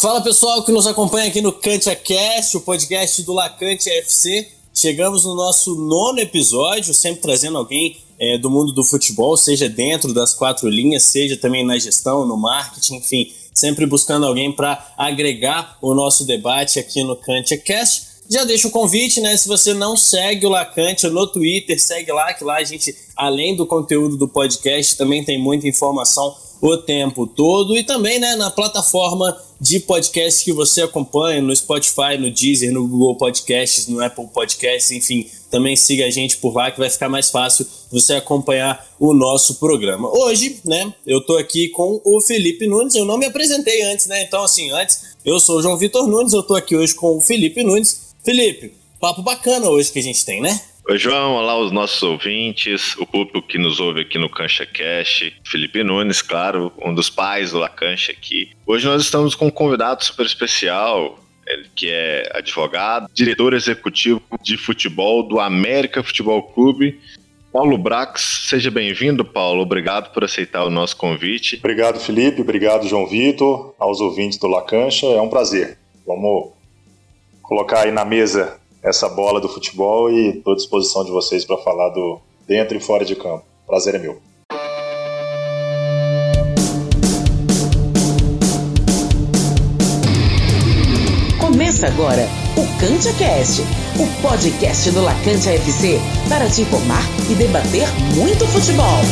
Fala pessoal que nos acompanha aqui no Cantia Cast, o podcast do Lacante FC. Chegamos no nosso nono episódio, sempre trazendo alguém é, do mundo do futebol, seja dentro das quatro linhas, seja também na gestão, no marketing, enfim, sempre buscando alguém para agregar o nosso debate aqui no Cantia Cast. Já deixa o convite, né? Se você não segue o Lacante no Twitter, segue lá, que lá a gente, além do conteúdo do podcast, também tem muita informação o tempo todo e também né, na plataforma de podcast que você acompanha, no Spotify, no Deezer, no Google Podcasts, no Apple Podcasts, enfim, também siga a gente por lá que vai ficar mais fácil você acompanhar o nosso programa. Hoje, né, eu tô aqui com o Felipe Nunes, eu não me apresentei antes, né, então assim, antes, eu sou o João Vitor Nunes, eu tô aqui hoje com o Felipe Nunes. Felipe, papo bacana hoje que a gente tem, né? Oi, João. Olá, os nossos ouvintes, o público que nos ouve aqui no Cancha Cash. Felipe Nunes, claro, um dos pais do La Cancha aqui. Hoje nós estamos com um convidado super especial, ele que é advogado, diretor executivo de futebol do América Futebol Clube. Paulo Brax, seja bem-vindo, Paulo. Obrigado por aceitar o nosso convite. Obrigado, Felipe. Obrigado, João Vitor, aos ouvintes do La Cancha. É um prazer. Vamos colocar aí na mesa essa bola do futebol e estou à disposição de vocês para falar do dentro e fora de campo. Prazer é meu. Começa agora o Cantia Cast, o podcast do Lacante FC para te informar e debater muito futebol.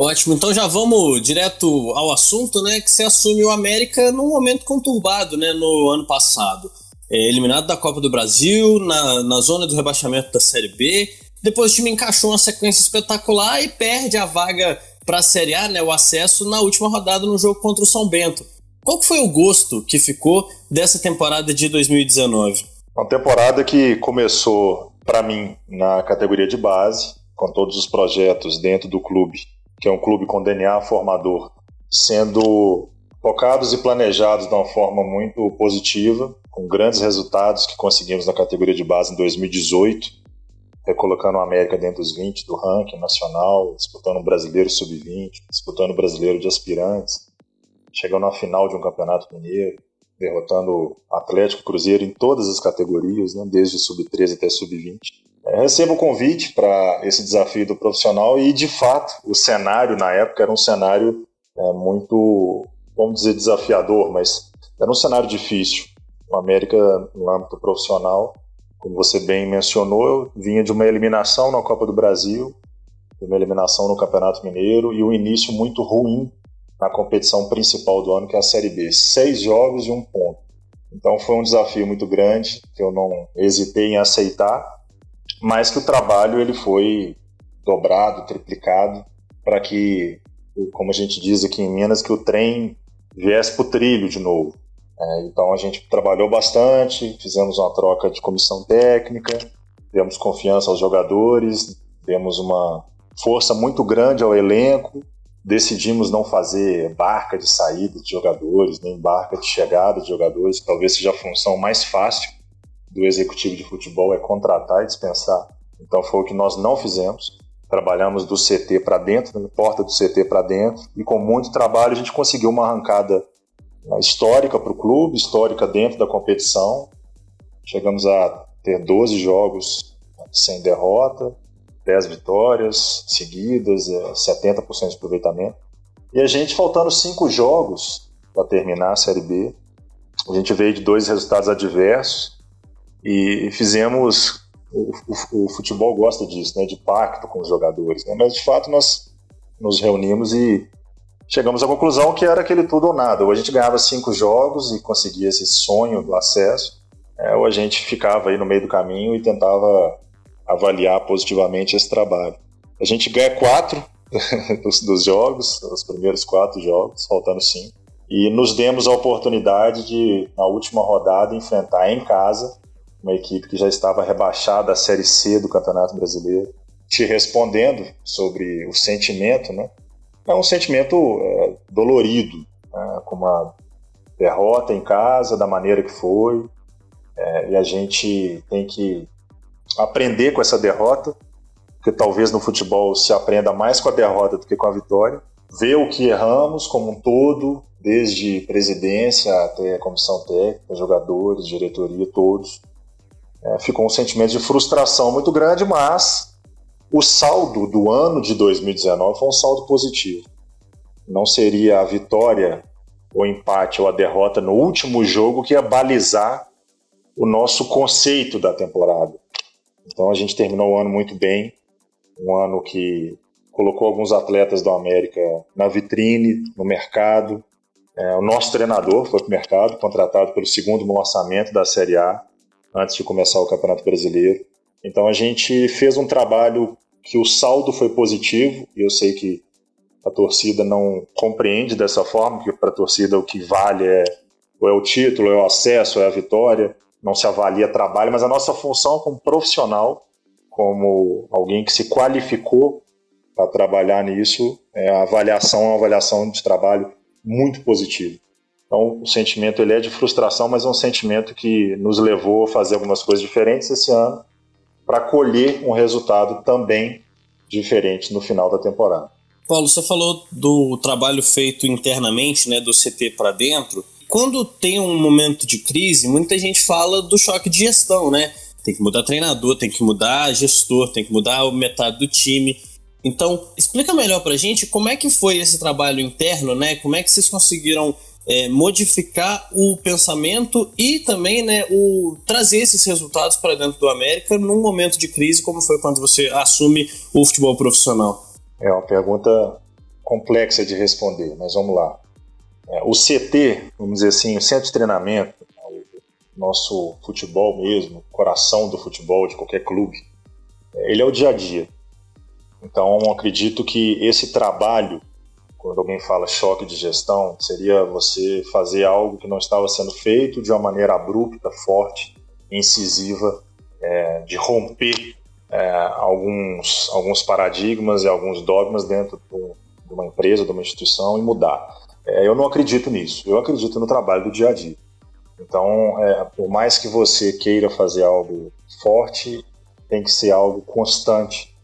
Ótimo, então já vamos direto ao assunto, né? Que você assume o América num momento conturbado, né? No ano passado. É, eliminado da Copa do Brasil, na, na zona do rebaixamento da Série B. Depois o time encaixou uma sequência espetacular e perde a vaga para a Série A, né? O acesso na última rodada no jogo contra o São Bento. Qual foi o gosto que ficou dessa temporada de 2019? Uma temporada que começou, para mim, na categoria de base, com todos os projetos dentro do clube que é um clube com DNA formador, sendo focados e planejados de uma forma muito positiva, com grandes resultados que conseguimos na categoria de base em 2018, recolocando o América dentro dos 20 do ranking nacional, disputando o Brasileiro Sub-20, disputando o Brasileiro de Aspirantes, chegando à final de um Campeonato Mineiro, derrotando Atlético Cruzeiro em todas as categorias, né, desde Sub-13 até Sub-20. É, recebo o convite para esse desafio do profissional e, de fato, o cenário na época era um cenário é, muito, vamos dizer, desafiador, mas era um cenário difícil. O América, no âmbito profissional, como você bem mencionou, vinha de uma eliminação na Copa do Brasil, de uma eliminação no Campeonato Mineiro e um início muito ruim na competição principal do ano, que é a Série B. Seis jogos e um ponto. Então foi um desafio muito grande que eu não hesitei em aceitar mas que o trabalho ele foi dobrado, triplicado, para que, como a gente diz aqui em Minas, que o trem viesse para o trilho de novo. É, então a gente trabalhou bastante, fizemos uma troca de comissão técnica, demos confiança aos jogadores, demos uma força muito grande ao elenco, decidimos não fazer barca de saída de jogadores, nem barca de chegada de jogadores, talvez seja a função mais fácil do executivo de futebol é contratar e dispensar. Então foi o que nós não fizemos. Trabalhamos do CT para dentro, da porta do CT para dentro, e com muito trabalho a gente conseguiu uma arrancada né, histórica para o clube, histórica dentro da competição. Chegamos a ter 12 jogos sem derrota, 10 vitórias seguidas, 70% é, de aproveitamento. E a gente, faltando cinco jogos para terminar a Série B, a gente veio de dois resultados adversos, e fizemos. O, o, o, futebol gosta disso, né, de pacto com os jogadores. Né, mas de fato nós nos reunimos e chegamos à conclusão que era aquele tudo ou nada. Ou a gente ganhava cinco jogos e conseguia esse sonho do acesso, é, ou a gente ficava aí no meio do caminho e tentava avaliar positivamente esse trabalho. A gente ganha quatro dos, dos jogos, os primeiros quatro jogos, faltando cinco, e nos demos a oportunidade de, na última rodada, enfrentar em casa uma equipe que já estava rebaixada à Série C do Campeonato Brasileiro, te respondendo sobre o sentimento, né? É um sentimento é, dolorido, né? com uma derrota em casa, da maneira que foi, é, e a gente tem que aprender com essa derrota, porque talvez no futebol se aprenda mais com a derrota do que com a vitória, ver o que erramos como um todo, desde presidência até comissão técnica, jogadores, diretoria, todos. É, ficou um sentimento de frustração muito grande, mas o saldo do ano de 2019 foi um saldo positivo. Não seria a vitória, o empate ou a derrota no último jogo que ia balizar o nosso conceito da temporada. Então a gente terminou o ano muito bem, um ano que colocou alguns atletas do América na vitrine, no mercado. É, o nosso treinador foi para o mercado, contratado pelo segundo lançamento da Série A, antes de começar o Campeonato Brasileiro. Então a gente fez um trabalho que o saldo foi positivo, e eu sei que a torcida não compreende dessa forma, que para a torcida o que vale é, ou é o título, é o acesso, é a vitória, não se avalia trabalho, mas a nossa função como profissional, como alguém que se qualificou para trabalhar nisso, é a avaliação é uma avaliação de trabalho muito positiva. Então, o sentimento ele é de frustração, mas é um sentimento que nos levou a fazer algumas coisas diferentes esse ano para colher um resultado também diferente no final da temporada. Paulo, você falou do trabalho feito internamente, né, do CT para dentro. Quando tem um momento de crise, muita gente fala do choque de gestão, né? Tem que mudar treinador, tem que mudar gestor, tem que mudar metade do time. Então, explica melhor pra gente como é que foi esse trabalho interno, né? Como é que vocês conseguiram é, modificar o pensamento e também né, o, trazer esses resultados para dentro do América num momento de crise, como foi quando você assume o futebol profissional? É uma pergunta complexa de responder, mas vamos lá. É, o CT, vamos dizer assim, o centro de treinamento, o nosso futebol mesmo, coração do futebol de qualquer clube, é, ele é o dia a dia. Então, acredito que esse trabalho, quando alguém fala choque de gestão, seria você fazer algo que não estava sendo feito de uma maneira abrupta, forte, incisiva, é, de romper é, alguns, alguns paradigmas e alguns dogmas dentro do, de uma empresa, de uma instituição e mudar. É, eu não acredito nisso, eu acredito no trabalho do dia a dia. Então, é, por mais que você queira fazer algo forte, tem que ser algo constante,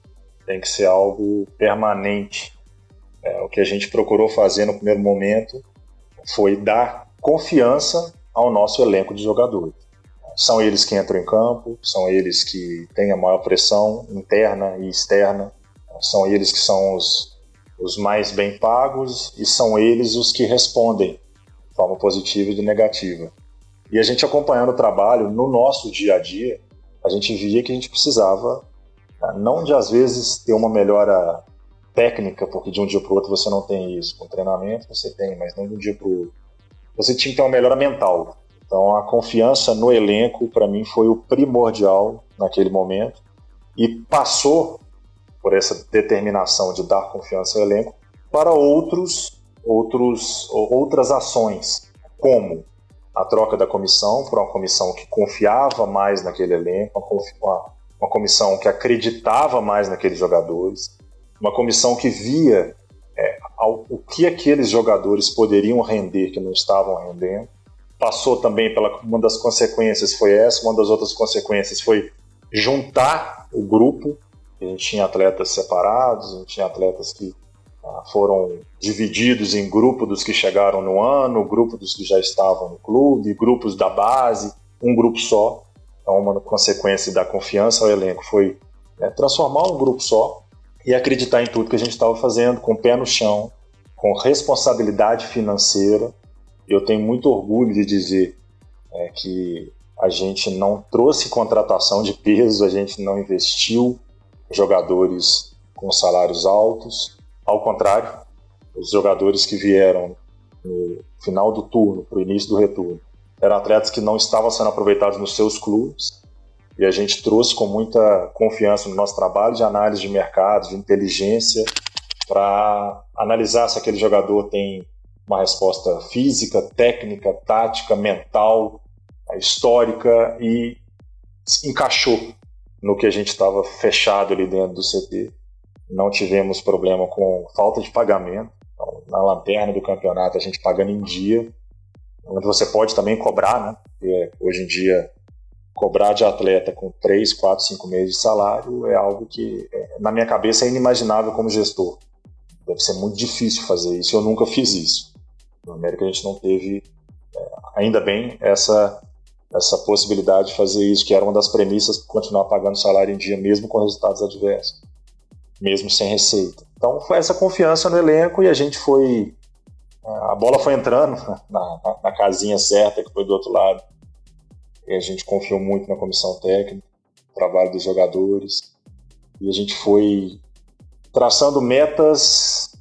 tem que ser algo permanente. É, o que a gente procurou fazer no primeiro momento foi dar confiança ao nosso elenco de jogadores. São eles que entram em campo, são eles que têm a maior pressão interna e externa, são eles que são os, os mais bem pagos e são eles os que respondem de forma positiva e de negativa. E a gente acompanhando o trabalho no nosso dia a dia, a gente via que a gente precisava, né, não de às vezes ter uma melhora técnica, porque de um dia para o outro você não tem isso. Com treinamento você tem, mas não de um dia para o outro. Você tinha que ter uma melhora mental. Então a confiança no elenco para mim foi o primordial naquele momento e passou por essa determinação de dar confiança ao elenco para outros outros outras ações, como a troca da comissão para uma comissão que confiava mais naquele elenco, uma, uma comissão que acreditava mais naqueles jogadores, uma comissão que via é, ao, o que aqueles jogadores poderiam render que não estavam rendendo, passou também pela uma das consequências foi essa, uma das outras consequências foi juntar o grupo. A gente tinha atletas separados, a gente tinha atletas que ah, foram divididos em grupo dos que chegaram no ano, grupo dos que já estavam no clube, grupos da base, um grupo só. Então, uma consequência da confiança ao elenco foi né, transformar um grupo só e acreditar em tudo que a gente estava fazendo, com o pé no chão, com responsabilidade financeira, eu tenho muito orgulho de dizer é, que a gente não trouxe contratação de peso, a gente não investiu jogadores com salários altos. Ao contrário, os jogadores que vieram no final do turno, para o início do retorno, eram atletas que não estavam sendo aproveitados nos seus clubes. E a gente trouxe com muita confiança no nosso trabalho de análise de mercado, de inteligência, para analisar se aquele jogador tem uma resposta física, técnica, tática, mental, histórica e encaixou no que a gente estava fechado ali dentro do CT. Não tivemos problema com falta de pagamento. Então, na lanterna do campeonato, a gente pagando em dia. Onde você pode também cobrar, né? Porque hoje em dia, cobrar de atleta com 3, 4, 5 meses de salário é algo que, é, na minha cabeça, é inimaginável como gestor. Deve ser muito difícil fazer isso. Eu nunca fiz isso. No América, a gente não teve, é, ainda bem, essa essa possibilidade de fazer isso, que era uma das premissas para continuar pagando salário em dia, mesmo com resultados adversos, mesmo sem receita. Então foi essa confiança no elenco e a gente foi. A bola foi entrando na, na, na casinha certa, que foi do outro lado. A gente confiou muito na comissão técnica, no trabalho dos jogadores. E a gente foi traçando metas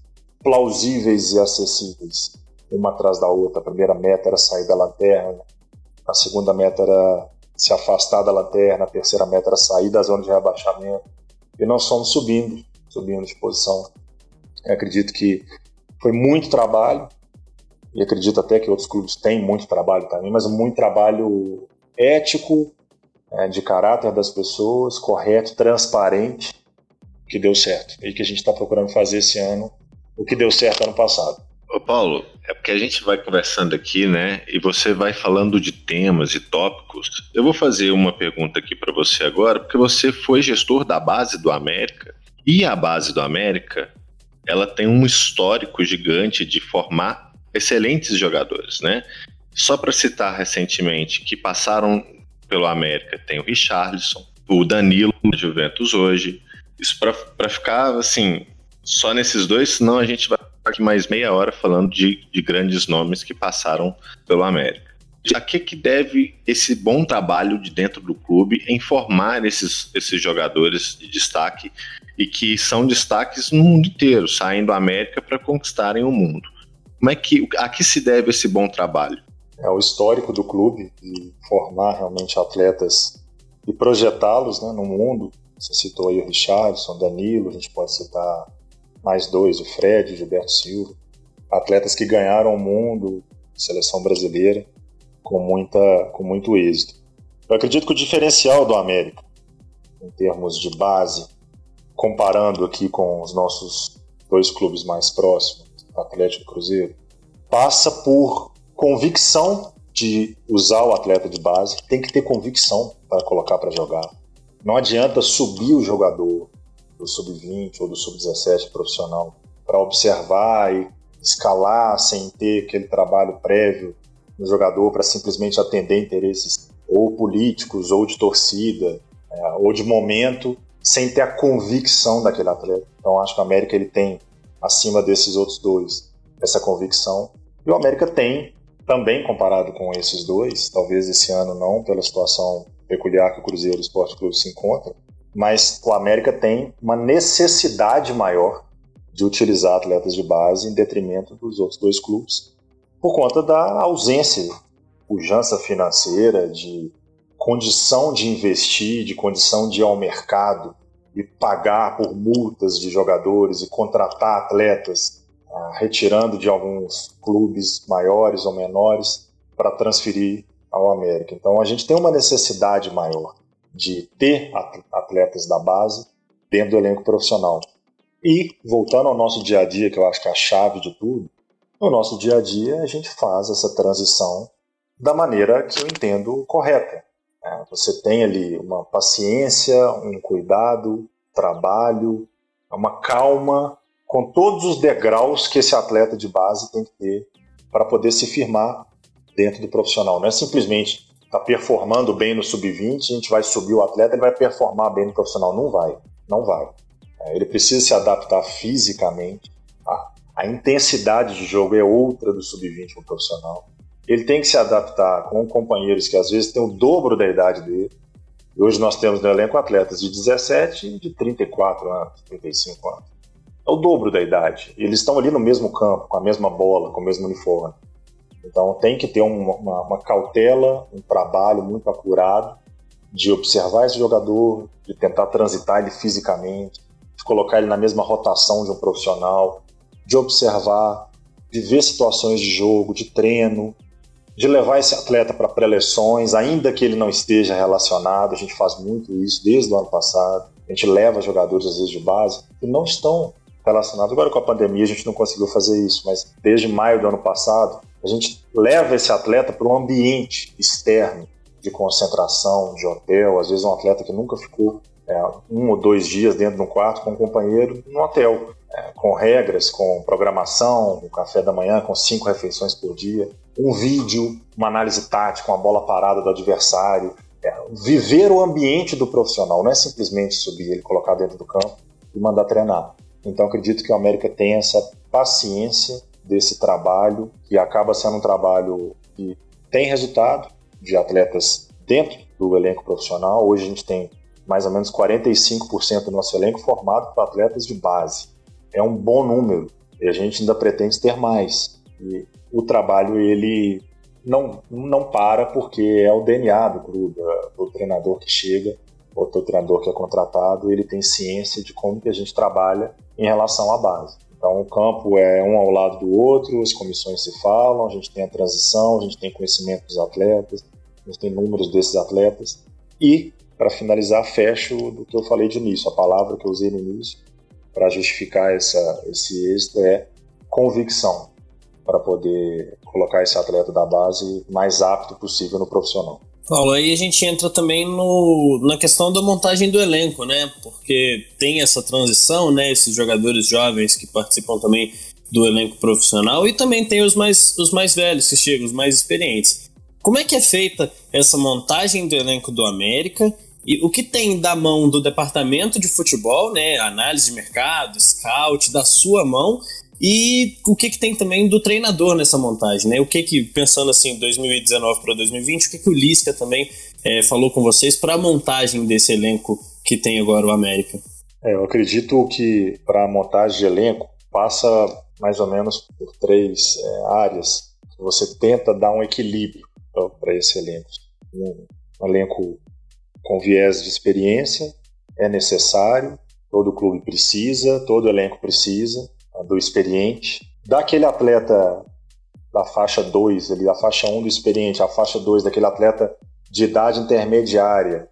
plausíveis e acessíveis, uma atrás da outra. A primeira meta era sair da lanterna, a segunda meta era se afastar da lanterna, a terceira meta era sair da zona de rebaixamento. E nós fomos subindo, subindo de posição. Eu acredito que foi muito trabalho, e acredito até que outros clubes têm muito trabalho também, mas muito trabalho ético, é, de caráter das pessoas, correto, transparente, que deu certo. E que a gente está procurando fazer esse ano o que deu certo ano passado. Ô Paulo, é porque a gente vai conversando aqui, né? E você vai falando de temas e tópicos. Eu vou fazer uma pergunta aqui para você agora, porque você foi gestor da base do América. E a base do América, ela tem um histórico gigante de formar excelentes jogadores, né? Só para citar recentemente que passaram pelo América, tem o Richarlison, o Danilo na Juventus hoje. Isso para ficar assim, só nesses dois, senão a gente vai aqui mais meia hora falando de, de grandes nomes que passaram pelo América. A que, que deve esse bom trabalho de dentro do clube em formar esses, esses jogadores de destaque e que são destaques no mundo inteiro, saem do América para conquistarem o mundo? Como é que a que se deve esse bom trabalho? É o histórico do clube de formar realmente atletas e projetá-los né, no mundo. Você citou aí o Richardson, Danilo, a gente pode citar mais dois, o Fred, o Gilberto Silva, atletas que ganharam o mundo, seleção brasileira, com, muita, com muito êxito. Eu acredito que o diferencial do América, em termos de base, comparando aqui com os nossos dois clubes mais próximos, Atlético e Cruzeiro, passa por convicção de usar o atleta de base, tem que ter convicção para colocar para jogar. Não adianta subir o jogador, do sub-20 ou do sub-17 profissional para observar e escalar sem ter aquele trabalho prévio no jogador para simplesmente atender interesses ou políticos ou de torcida é, ou de momento sem ter a convicção daquele atleta. Então acho que o América ele tem acima desses outros dois essa convicção e o América tem também comparado com esses dois, talvez esse ano não pela situação peculiar que o Cruzeiro Esporte Clube se encontra, mas o América tem uma necessidade maior de utilizar atletas de base em detrimento dos outros dois clubes, por conta da ausência, pujança financeira, de condição de investir, de condição de ir ao mercado e pagar por multas de jogadores e contratar atletas, retirando de alguns clubes maiores ou menores para transferir ao América. Então a gente tem uma necessidade maior de ter atletas da base dentro do elenco profissional. E, voltando ao nosso dia a dia, que eu acho que é a chave de tudo, no nosso dia a dia a gente faz essa transição da maneira que eu entendo correta. É, você tem ali uma paciência, um cuidado, trabalho, uma calma, com todos os degraus que esse atleta de base tem que ter para poder se firmar dentro do profissional. Não é simplesmente está performando bem no sub-20, a gente vai subir o atleta, ele vai performar bem no profissional. Não vai, não vai. É, ele precisa se adaptar fisicamente. A, a intensidade de jogo é outra do sub-20 no profissional. Ele tem que se adaptar com companheiros que às vezes têm o dobro da idade dele. E hoje nós temos no elenco atletas de 17 e de 34 anos, 35 anos. É o dobro da idade. Eles estão ali no mesmo campo, com a mesma bola, com o mesmo uniforme. Então tem que ter uma, uma, uma cautela, um trabalho muito apurado de observar esse jogador, de tentar transitar ele fisicamente, de colocar ele na mesma rotação de um profissional, de observar, de ver situações de jogo, de treino, de levar esse atleta para pré-leções, ainda que ele não esteja relacionado. A gente faz muito isso desde o ano passado. A gente leva jogadores, às vezes, de base que não estão relacionados. Agora, com a pandemia, a gente não conseguiu fazer isso, mas desde maio do ano passado, a gente leva esse atleta para um ambiente externo de concentração, de hotel. Às vezes, um atleta que nunca ficou é, um ou dois dias dentro de um quarto com um companheiro no hotel, é, com regras, com programação, um café da manhã com cinco refeições por dia, um vídeo, uma análise tática, uma bola parada do adversário. É, viver o ambiente do profissional, não é simplesmente subir ele, colocar dentro do campo e mandar treinar. Então acredito que o América tem essa paciência desse trabalho, que acaba sendo um trabalho que tem resultado de atletas dentro do elenco profissional. Hoje a gente tem mais ou menos 45% do nosso elenco formado por atletas de base. É um bom número e a gente ainda pretende ter mais. E o trabalho ele não, não para porque é o DNA do clube, é o treinador que chega, o treinador que é contratado, ele tem ciência de como que a gente trabalha em relação à base. Então o campo é um ao lado do outro, as comissões se falam, a gente tem a transição, a gente tem conhecimento dos atletas, a gente tem números desses atletas e para finalizar, fecho do que eu falei de início. A palavra que eu usei no início para justificar essa, esse êxito é convicção, para poder colocar esse atleta da base mais apto possível no profissional. Paulo, aí a gente entra também no, na questão da montagem do elenco, né? Porque tem essa transição, né? Esses jogadores jovens que participam também do elenco profissional e também tem os mais, os mais velhos que chegam, os mais experientes. Como é que é feita essa montagem do elenco do América e o que tem da mão do departamento de futebol, né, análise de mercado, scout, da sua mão, e o que, que tem também do treinador nessa montagem, né? O que que, pensando assim, 2019 para 2020, o que que o Lisca também é, falou com vocês para a montagem desse elenco que tem agora o América? É, eu acredito que para a montagem de elenco passa mais ou menos por três é, áreas que você tenta dar um equilíbrio para esse elenco. Um, um elenco com viés de experiência, é necessário, todo clube precisa, todo elenco precisa do experiente. Daquele atleta da faixa 2, ali, da faixa 1 um do experiente, a faixa 2 daquele atleta de idade intermediária,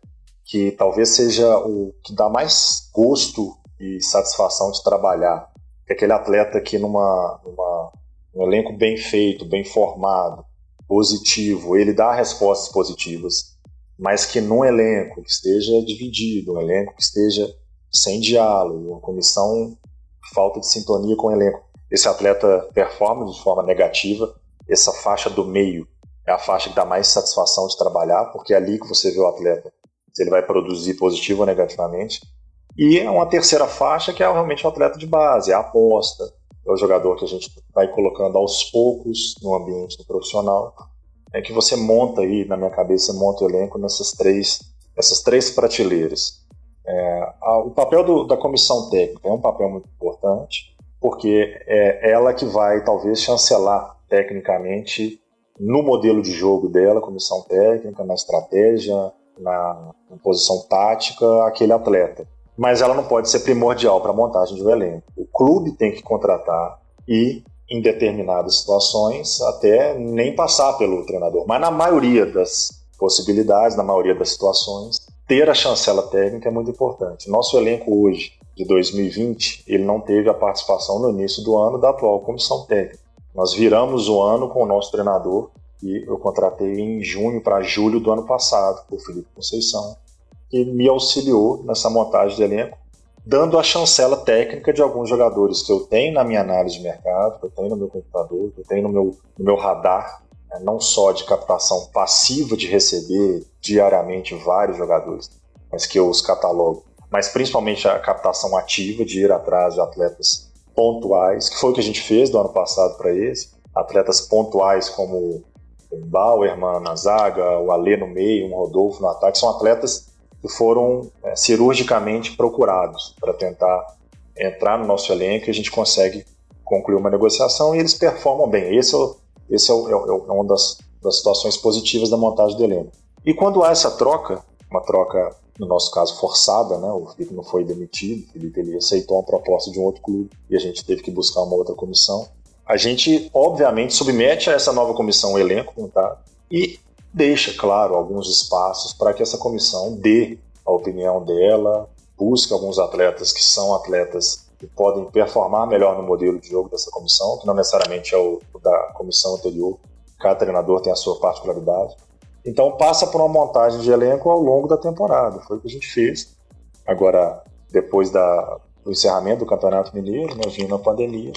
que talvez seja o que dá mais gosto e satisfação de trabalhar. É aquele atleta que numa, numa um elenco bem feito, bem formado, positivo, ele dá respostas positivas mas que num elenco que esteja dividido, um elenco que esteja sem diálogo, uma comissão falta de sintonia com o elenco, esse atleta performa de forma negativa, essa faixa do meio é a faixa que dá mais satisfação de trabalhar, porque é ali que você vê o atleta, se ele vai produzir positivo ou negativamente. E é uma terceira faixa que é realmente o atleta de base, é a aposta, é o jogador que a gente vai colocando aos poucos no ambiente do profissional é que você monta aí, na minha cabeça, monta o elenco nessas três, essas três prateleiras. É, a, o papel do, da comissão técnica é um papel muito importante, porque é ela que vai talvez chancelar tecnicamente no modelo de jogo dela, comissão técnica, na estratégia, na, na posição tática, aquele atleta. Mas ela não pode ser primordial para a montagem de um elenco. O clube tem que contratar e em determinadas situações, até nem passar pelo treinador. Mas na maioria das possibilidades, na maioria das situações, ter a chancela técnica é muito importante. Nosso elenco hoje, de 2020, ele não teve a participação no início do ano da atual comissão técnica. Nós viramos o ano com o nosso treinador e eu contratei em junho para julho do ano passado, o Felipe Conceição, que me auxiliou nessa montagem de elenco dando a chancela técnica de alguns jogadores que eu tenho na minha análise de mercado, que eu tenho no meu computador, que eu tenho no meu, no meu radar? Não só de captação passiva de receber diariamente vários jogadores, mas que eu os catalogo, mas principalmente a captação ativa de ir atrás de atletas pontuais, que foi o que a gente fez do ano passado para esse, atletas pontuais como o Bauerman na zaga, o Alê no meio, um Rodolfo no ataque, são atletas que foram é, cirurgicamente procurados para tentar entrar no nosso elenco e a gente consegue concluir uma negociação e eles performam bem. Esse é, o, esse é, o, é, é uma das, das situações positivas da montagem do elenco. E quando há essa troca, uma troca, no nosso caso, forçada, né? o Felipe não foi demitido, o Felipe ele aceitou uma proposta de um outro clube e a gente teve que buscar uma outra comissão. a gente, obviamente, submete a essa nova comissão o elenco montado e deixa, claro, alguns espaços para que essa comissão dê a opinião dela, busque alguns atletas que são atletas que podem performar melhor no modelo de jogo dessa comissão, que não necessariamente é o da comissão anterior. Cada treinador tem a sua particularidade. Então passa por uma montagem de elenco ao longo da temporada. Foi o que a gente fez. Agora, depois da, do encerramento do Campeonato Mineiro, nós vimos a pandemia,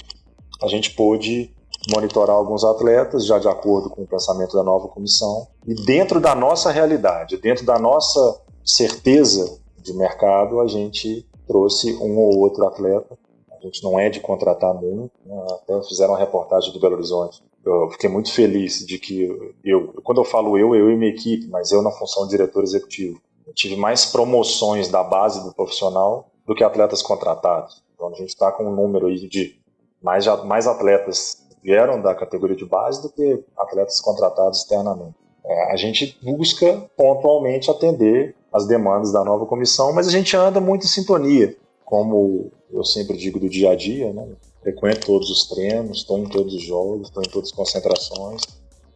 a gente pôde monitorar alguns atletas já de acordo com o pensamento da nova comissão e dentro da nossa realidade, dentro da nossa certeza de mercado, a gente trouxe um ou outro atleta. A gente não é de contratar muito, né? até fizeram uma reportagem do Belo Horizonte. Eu fiquei muito feliz de que eu, quando eu falo eu, eu e minha equipe, mas eu na função de diretor executivo, eu tive mais promoções da base do profissional do que atletas contratados. Então a gente está com um número aí de mais, mais atletas vieram da categoria de base do que atletas contratados externamente. É, a gente busca pontualmente atender as demandas da nova comissão, mas a gente anda muito em sintonia, como eu sempre digo do dia a dia, né? frequento todos os treinos, estou em todos os jogos, estou em todas as concentrações.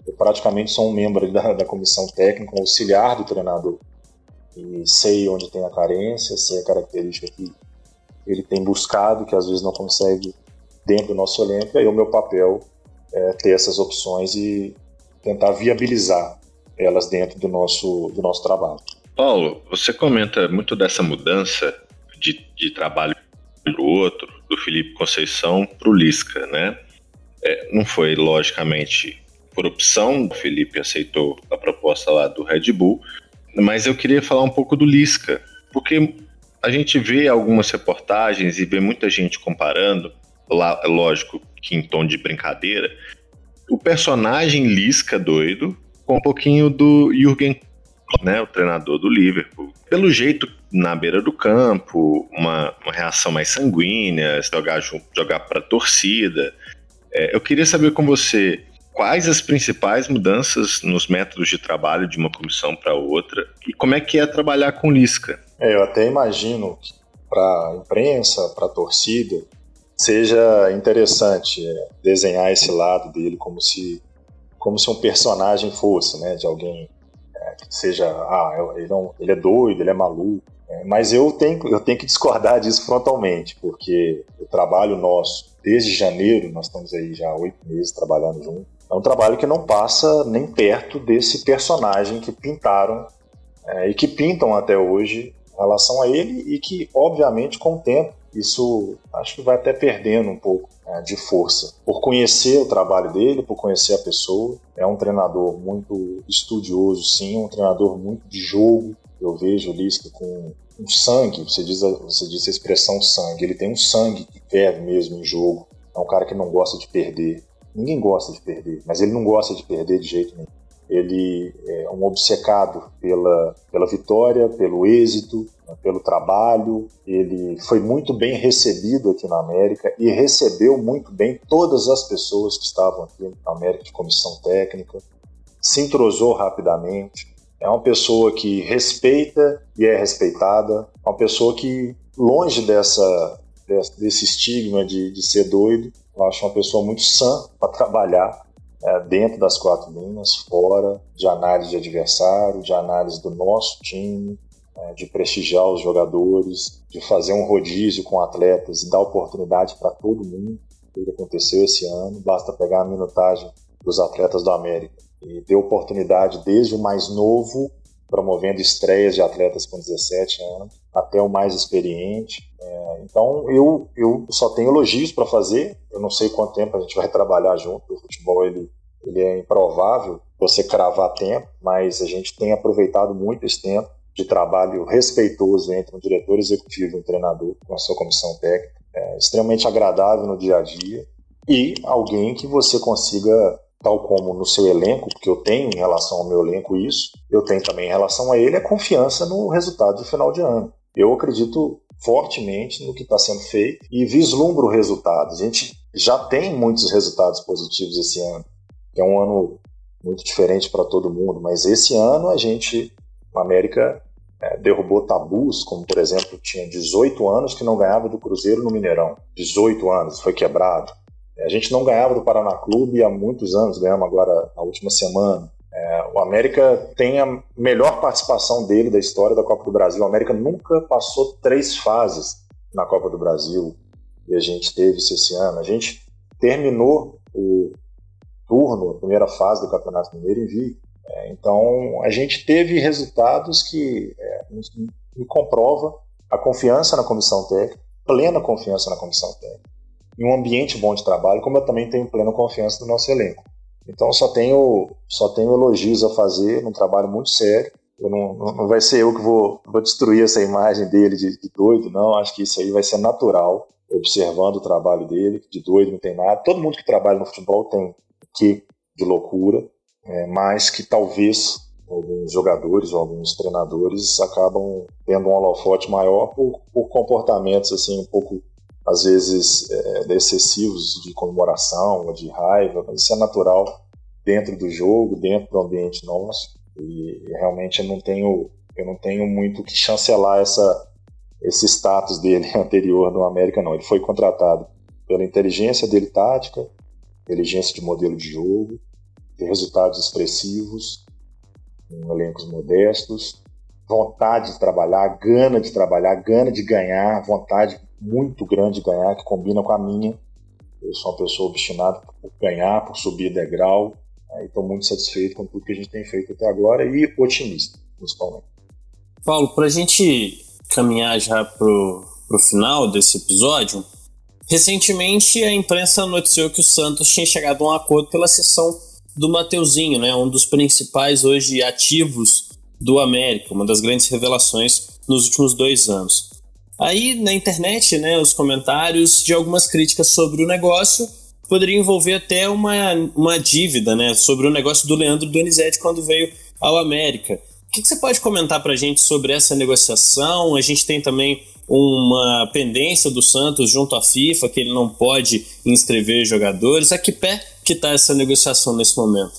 Eu praticamente sou um membro da, da comissão técnica, um auxiliar do treinador. E sei onde tem a carência, sei a característica que ele tem buscado, que às vezes não consegue dentro do nosso elenco. E aí o meu papel é ter essas opções e tentar viabilizar elas dentro do nosso, do nosso trabalho. Paulo, você comenta muito dessa mudança de, de trabalho para o outro, do Felipe Conceição para o Lisca, né? É, não foi, logicamente, por opção, o Felipe aceitou a proposta lá do Red Bull, mas eu queria falar um pouco do Lisca, porque a gente vê algumas reportagens e vê muita gente comparando, lá, lógico que em tom de brincadeira, o personagem Lisca doido com um pouquinho do Jürgen né, o treinador do Liverpool. Pelo jeito, na beira do campo, uma, uma reação mais sanguínea, jogar, jogar para a torcida. É, eu queria saber com você quais as principais mudanças nos métodos de trabalho de uma comissão para outra e como é que é trabalhar com Lisca. É, eu até imagino que para a imprensa, para a torcida, seja interessante é, desenhar esse lado dele como se como se um personagem fosse, né, de alguém seja, ah, ele, não, ele é doido, ele é maluco. É, mas eu tenho, eu tenho que discordar disso frontalmente, porque o trabalho nosso, desde janeiro, nós estamos aí já oito meses trabalhando junto, é um trabalho que não passa nem perto desse personagem que pintaram é, e que pintam até hoje em relação a ele e que, obviamente, com o tempo, isso acho que vai até perdendo um pouco é, de força. Por conhecer o trabalho dele, por conhecer a pessoa. É um treinador muito estudioso, sim, um treinador muito de jogo. Eu vejo o Lisca com um sangue, você diz, a, você diz a expressão sangue. Ele tem um sangue que ferve mesmo em jogo. É um cara que não gosta de perder. Ninguém gosta de perder, mas ele não gosta de perder de jeito nenhum ele é um obcecado pela, pela vitória, pelo êxito, né, pelo trabalho. Ele foi muito bem recebido aqui na América e recebeu muito bem todas as pessoas que estavam aqui na América de comissão técnica. Se entrosou rapidamente. É uma pessoa que respeita e é respeitada. Uma pessoa que, longe dessa, desse estigma de, de ser doido, eu acho uma pessoa muito sã para trabalhar é, dentro das quatro linhas, fora, de análise de adversário, de análise do nosso time, é, de prestigiar os jogadores, de fazer um rodízio com atletas e dar oportunidade para todo mundo. O que aconteceu esse ano, basta pegar a minutagem dos atletas do América e ter oportunidade desde o mais novo, promovendo estreias de atletas com 17 anos, até o mais experiente. É, então eu, eu só tenho elogios para fazer. Eu não sei quanto tempo a gente vai trabalhar junto. O futebol ele, ele é improvável você cravar tempo, mas a gente tem aproveitado muito esse tempo de trabalho respeitoso entre um diretor executivo e um treinador com a sua comissão técnica. É extremamente agradável no dia a dia e alguém que você consiga tal como no seu elenco, porque eu tenho em relação ao meu elenco isso, eu tenho também em relação a ele a confiança no resultado de final de ano. Eu acredito fortemente no que está sendo feito e vislumbro resultados. A gente já tem muitos resultados positivos esse ano. É um ano muito diferente para todo mundo, mas esse ano a gente, a América, é, derrubou tabus, como por exemplo, tinha 18 anos que não ganhava do Cruzeiro no Mineirão. 18 anos, foi quebrado. A gente não ganhava do Paraná Clube há muitos anos, ganhamos agora na última semana. É, o América tem a melhor participação dele da história da Copa do Brasil. O América nunca passou três fases na Copa do Brasil e a gente teve isso esse ano. A gente terminou o turno, a primeira fase do Campeonato Mineiro em É, então a gente teve resultados que é, me comprova a confiança na comissão técnica, plena confiança na comissão técnica, em um ambiente bom de trabalho, como eu também tenho plena confiança no nosso elenco. Então só tenho, só tenho elogios a fazer, um trabalho muito sério. Eu não, não vai ser eu que vou, vou destruir essa imagem dele de, de, doido, não. Acho que isso aí vai ser natural, observando o trabalho dele, de doido não tem nada. Todo mundo que trabalha no futebol tem que de loucura, é, mas que talvez alguns jogadores ou alguns treinadores acabam tendo um holofote maior por, por comportamentos assim um pouco às vezes é, excessivos de comemoração ou de raiva, mas isso é natural dentro do jogo, dentro do ambiente nosso. E realmente eu não tenho, eu não tenho muito que chancelar essa, esse status dele anterior no América, não. Ele foi contratado pela inteligência dele tática, inteligência de modelo de jogo, resultados expressivos, em elencos modestos, vontade de trabalhar, gana de trabalhar, gana de ganhar, vontade muito grande de ganhar, que combina com a minha. Eu sou uma pessoa obstinada por ganhar, por subir degrau. Estou muito satisfeito com tudo que a gente tem feito até agora e otimista, principalmente. Paulo, para a gente caminhar já para o final desse episódio, recentemente a imprensa noticiou que o Santos tinha chegado a um acordo pela sessão do Mateuzinho, né, um dos principais hoje ativos do América, uma das grandes revelações nos últimos dois anos. Aí na internet, né, os comentários de algumas críticas sobre o negócio poderiam envolver até uma, uma dívida, né, sobre o negócio do Leandro Donizete quando veio ao América. O que, que você pode comentar para a gente sobre essa negociação? A gente tem também uma pendência do Santos junto à FIFA, que ele não pode inscrever jogadores. A que pé que está essa negociação nesse momento?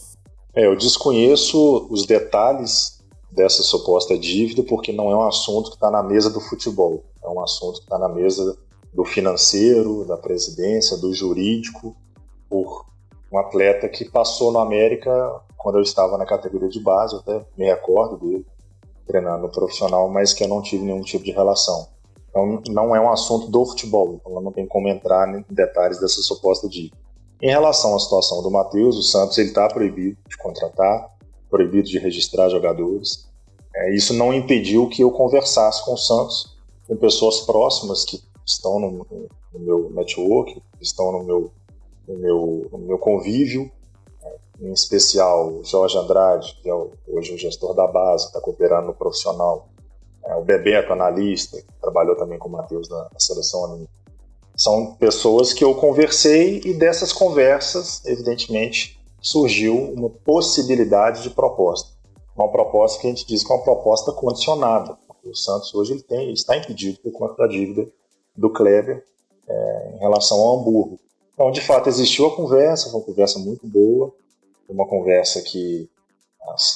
É, eu desconheço os detalhes dessa suposta dívida porque não é um assunto que está na mesa do futebol. É um assunto que está na mesa do financeiro, da presidência, do jurídico, por um atleta que passou no América quando eu estava na categoria de base, eu até me recordo dele, treinando profissional, mas que eu não tive nenhum tipo de relação. Então não é um assunto do futebol, então eu não tenho como entrar em detalhes dessa suposta dívida. Em relação à situação do Matheus, o Santos está proibido de contratar, proibido de registrar jogadores. É, isso não impediu que eu conversasse com o Santos com pessoas próximas que estão no, no meu network, estão no meu, no meu, no meu convívio? Em especial o Jorge Andrade, que é hoje o gestor da base, está cooperando no profissional, é, o Bebeto, analista, que trabalhou também com o Matheus na, na seleção São pessoas que eu conversei e dessas conversas, evidentemente, surgiu uma possibilidade de proposta. Uma proposta que a gente diz que é uma proposta condicionada. O Santos hoje ele tem, ele está impedido por conta da dívida do Kleber é, em relação ao Hamburgo. Então, de fato, existiu a conversa, foi uma conversa muito boa, uma conversa que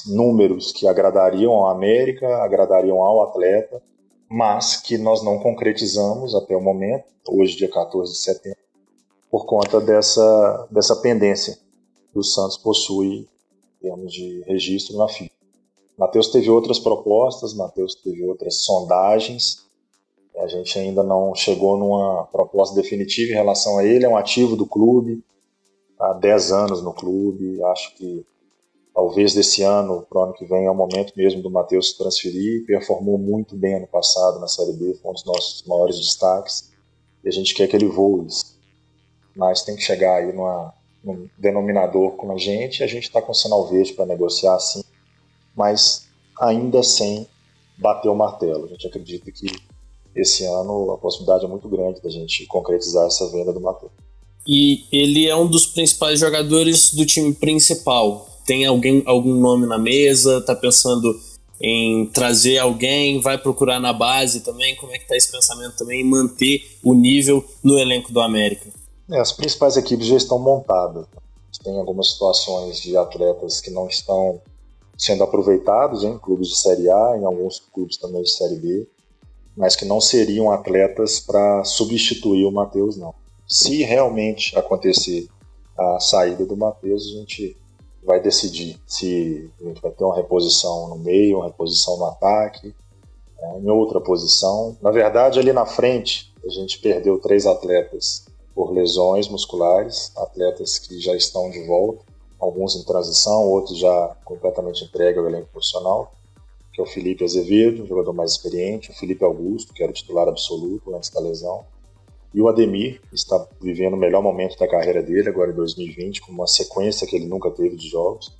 números que agradariam ao América, agradariam ao atleta, mas que nós não concretizamos até o momento, hoje, dia 14 de setembro, por conta dessa, dessa pendência que o Santos possui em termos de registro na FIFA. Matheus teve outras propostas, Matheus teve outras sondagens. A gente ainda não chegou numa proposta definitiva em relação a ele. É um ativo do clube, há 10 anos no clube. Acho que talvez desse ano para o ano que vem é o momento mesmo do Matheus se transferir. Performou muito bem ano passado na Série B, foi um dos nossos maiores destaques. E a gente quer que ele voe. Mas tem que chegar aí numa, num denominador com a gente. A gente está com sinal verde para negociar sim mas ainda sem bater o martelo. A gente acredita que esse ano a possibilidade é muito grande da gente concretizar essa venda do Matheus. E ele é um dos principais jogadores do time principal. Tem alguém, algum nome na mesa? Tá pensando em trazer alguém? Vai procurar na base também? Como é que tá esse pensamento também em manter o nível no elenco do América? É, as principais equipes já estão montadas. Tem algumas situações de atletas que não estão sendo aproveitados em clubes de Série A, em alguns clubes também de Série B, mas que não seriam atletas para substituir o Matheus, não. Se realmente acontecer a saída do Matheus, a gente vai decidir se a gente vai ter uma reposição no meio, uma reposição no ataque, é, em outra posição. Na verdade, ali na frente, a gente perdeu três atletas por lesões musculares, atletas que já estão de volta, alguns em transição, outros já completamente entregue ao elenco profissional, que é o Felipe Azevedo, um jogador mais experiente, o Felipe Augusto, que era o titular absoluto antes da lesão, e o Ademir está vivendo o melhor momento da carreira dele, agora em 2020, com uma sequência que ele nunca teve de jogos.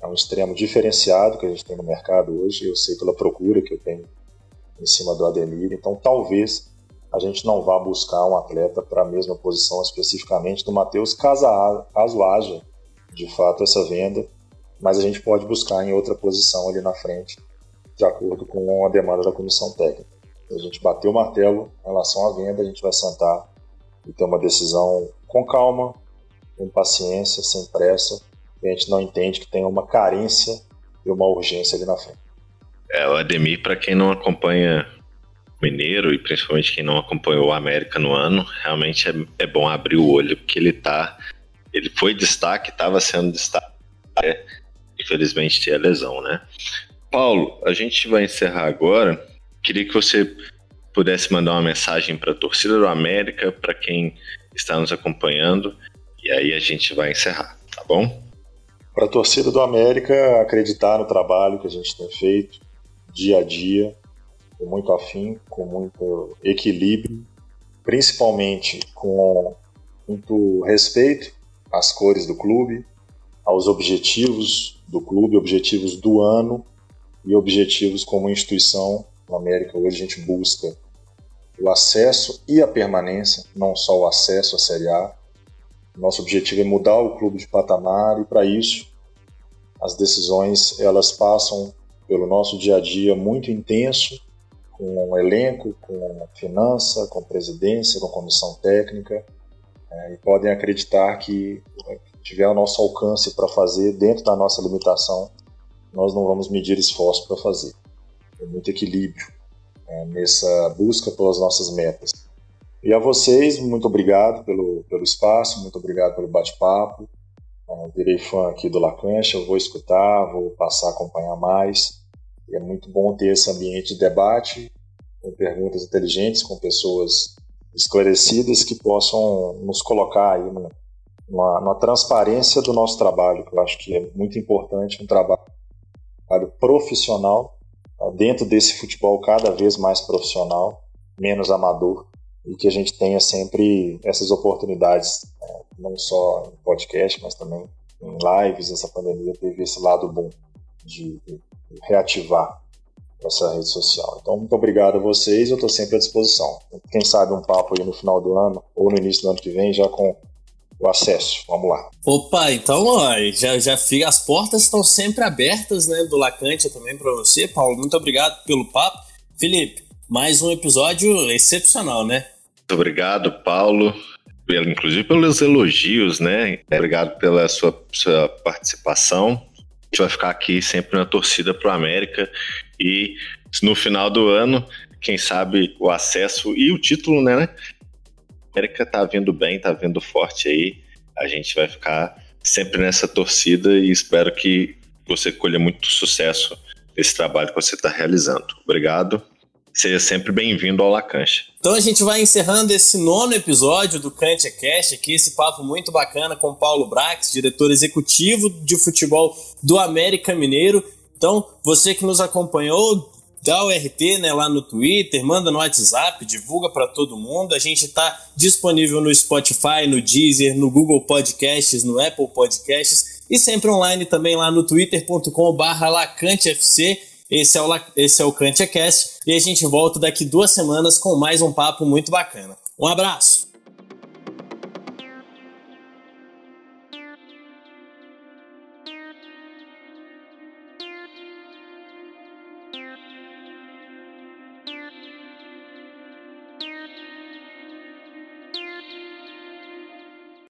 É um extremo diferenciado que a gente tem no mercado hoje, eu sei pela procura que eu tenho em cima do Ademir, então talvez a gente não vá buscar um atleta para a mesma posição especificamente do Matheus, caso, caso haja de fato essa venda, mas a gente pode buscar em outra posição ali na frente, de acordo com a demanda da comissão técnica a gente bater o martelo em relação à venda, a gente vai sentar e ter uma decisão com calma, com paciência, sem pressa, e a gente não entende que tem uma carência e uma urgência ali na frente. É, o Ademir, para quem não acompanha Mineiro e principalmente quem não acompanhou o América no ano, realmente é, é bom abrir o olho, porque ele tá. Ele foi destaque, estava sendo destaque. É, infelizmente tinha lesão, né? Paulo, a gente vai encerrar agora Queria que você pudesse mandar uma mensagem para a torcida do América, para quem está nos acompanhando, e aí a gente vai encerrar, tá bom? Para a torcida do América acreditar no trabalho que a gente tem feito dia a dia, com muito afim, com muito equilíbrio, principalmente com muito respeito às cores do clube, aos objetivos do clube, objetivos do ano e objetivos como instituição no América hoje a gente busca o acesso e a permanência, não só o acesso à Série A. Nosso objetivo é mudar o clube de patamar e para isso as decisões elas passam pelo nosso dia a dia muito intenso, com o elenco, com finança, com presidência, com comissão técnica, é, e podem acreditar que tiver ao nosso alcance para fazer dentro da nossa limitação, nós não vamos medir esforço para fazer muito equilíbrio é, nessa busca pelas nossas metas. E a vocês, muito obrigado pelo, pelo espaço, muito obrigado pelo bate-papo. Virei fã aqui do Lacancha, vou escutar, vou passar a acompanhar mais. E é muito bom ter esse ambiente de debate, com perguntas inteligentes, com pessoas esclarecidas que possam nos colocar aí numa transparência do nosso trabalho, que eu acho que é muito importante, um trabalho profissional dentro desse futebol cada vez mais profissional, menos amador, e que a gente tenha sempre essas oportunidades, né, não só em podcast, mas também em lives. Essa pandemia teve esse lado bom de, reativar essa rede social. Então, muito obrigado a vocês, eu estou sempre à disposição. Quem sabe um papo aí no final do ano ou no início do ano que vem, já com o acesso. Vamos lá. Opa, então ó, já, já fica, as portas estão sempre abertas, né, do Lacante também para você, Paulo. Muito obrigado pelo papo. Felipe, mais um episódio excepcional, né? Muito obrigado, Paulo, pelo, inclusive pelos elogios, né? Obrigado pela sua, sua participação. A gente vai ficar aqui sempre na torcida para o América e no final do ano, quem sabe o acesso e o título, né? América tá vindo bem, tá vindo forte aí. A gente vai ficar sempre nessa torcida e espero que você colha muito sucesso nesse trabalho que você está realizando. Obrigado. Seja sempre bem-vindo ao Lacancha. Então a gente vai encerrando esse nono episódio do Cantia Cash aqui, esse papo muito bacana com Paulo Brax, diretor executivo de futebol do América Mineiro. Então, você que nos acompanhou, dá o RT né, lá no Twitter, manda no WhatsApp, divulga para todo mundo. A gente está disponível no Spotify, no Deezer, no Google Podcasts, no Apple Podcasts e sempre online também lá no twitter.com/barra lacantefc. Esse é o, esse é o CantiaCast e a gente volta daqui duas semanas com mais um papo muito bacana. Um abraço!